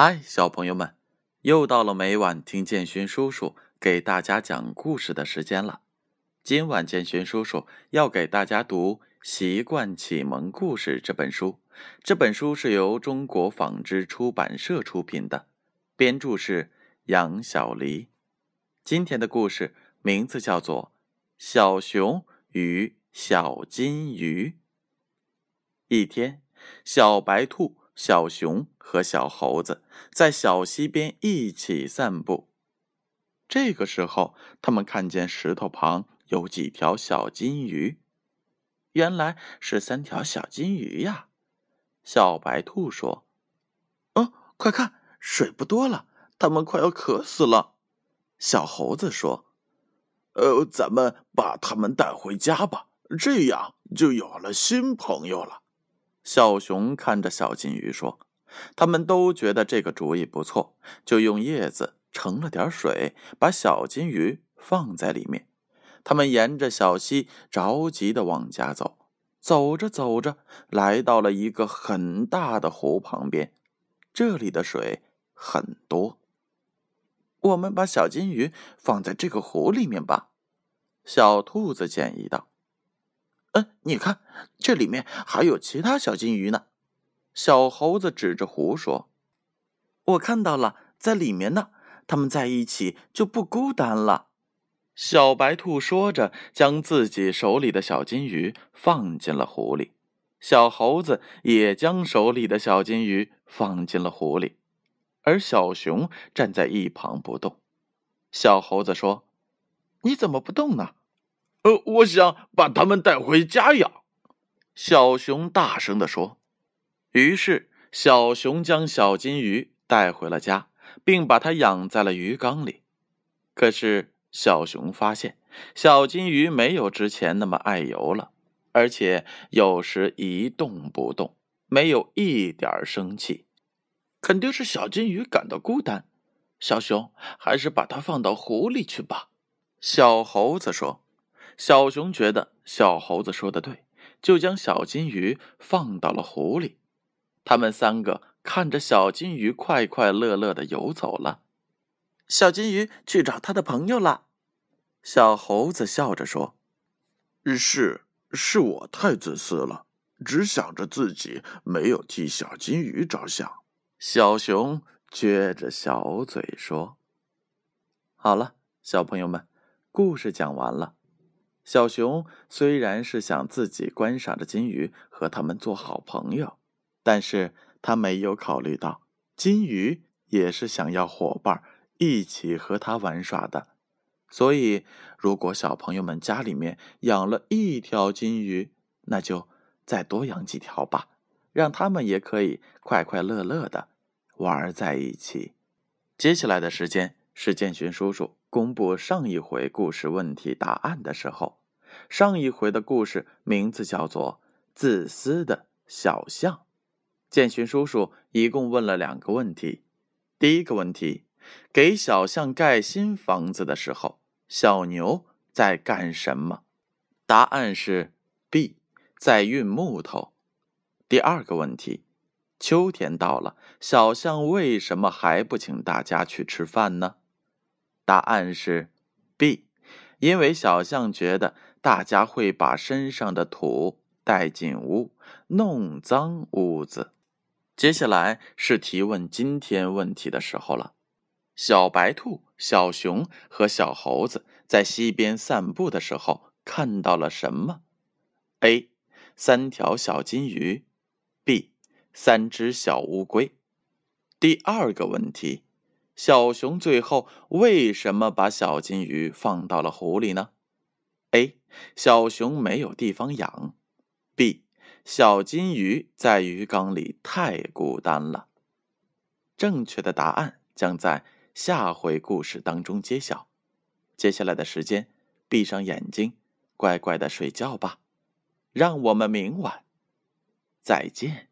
嗨，小朋友们，又到了每晚听建勋叔叔给大家讲故事的时间了。今晚建勋叔叔要给大家读《习惯启蒙故事》这本书。这本书是由中国纺织出版社出品的，编著是杨小黎。今天的故事名字叫做《小熊与小金鱼》。一天，小白兔。小熊和小猴子在小溪边一起散步。这个时候，他们看见石头旁有几条小金鱼，原来是三条小金鱼呀。小白兔说：“嗯，快看，水不多了，它们快要渴死了。”小猴子说：“呃，咱们把它们带回家吧，这样就有了新朋友了。”小熊看着小金鱼说：“他们都觉得这个主意不错，就用叶子盛了点水，把小金鱼放在里面。他们沿着小溪着急的往家走，走着走着，来到了一个很大的湖旁边。这里的水很多，我们把小金鱼放在这个湖里面吧。”小兔子建议道。你看，这里面还有其他小金鱼呢。小猴子指着湖说：“我看到了，在里面呢。它们在一起就不孤单了。”小白兔说着，将自己手里的小金鱼放进了湖里。小猴子也将手里的小金鱼放进了湖里，而小熊站在一旁不动。小猴子说：“你怎么不动呢？”呃，我想把它们带回家养。”小熊大声地说。于是，小熊将小金鱼带回了家，并把它养在了鱼缸里。可是，小熊发现小金鱼没有之前那么爱游了，而且有时一动不动，没有一点生气。肯定是小金鱼感到孤单。小熊，还是把它放到湖里去吧。”小猴子说。小熊觉得小猴子说的对，就将小金鱼放到了湖里。他们三个看着小金鱼快快乐乐的游走了。小金鱼去找他的朋友了。小猴子笑着说：“是，是我太自私了，只想着自己，没有替小金鱼着想。”小熊撅着小嘴说：“好了，小朋友们，故事讲完了。”小熊虽然是想自己观赏着金鱼和它们做好朋友，但是他没有考虑到金鱼也是想要伙伴一起和它玩耍的。所以，如果小朋友们家里面养了一条金鱼，那就再多养几条吧，让他们也可以快快乐乐的玩在一起。接下来的时间是建勋叔叔公布上一回故事问题答案的时候。上一回的故事名字叫做《自私的小象》。建勋叔叔一共问了两个问题。第一个问题，给小象盖新房子的时候，小牛在干什么？答案是 B，在运木头。第二个问题，秋天到了，小象为什么还不请大家去吃饭呢？答案是 B，因为小象觉得。大家会把身上的土带进屋，弄脏屋子。接下来是提问今天问题的时候了。小白兔、小熊和小猴子在溪边散步的时候看到了什么？A. 三条小金鱼。B. 三只小乌龟。第二个问题：小熊最后为什么把小金鱼放到了湖里呢？A. 小熊没有地方养。B. 小金鱼在鱼缸里太孤单了。正确的答案将在下回故事当中揭晓。接下来的时间，闭上眼睛，乖乖的睡觉吧。让我们明晚再见。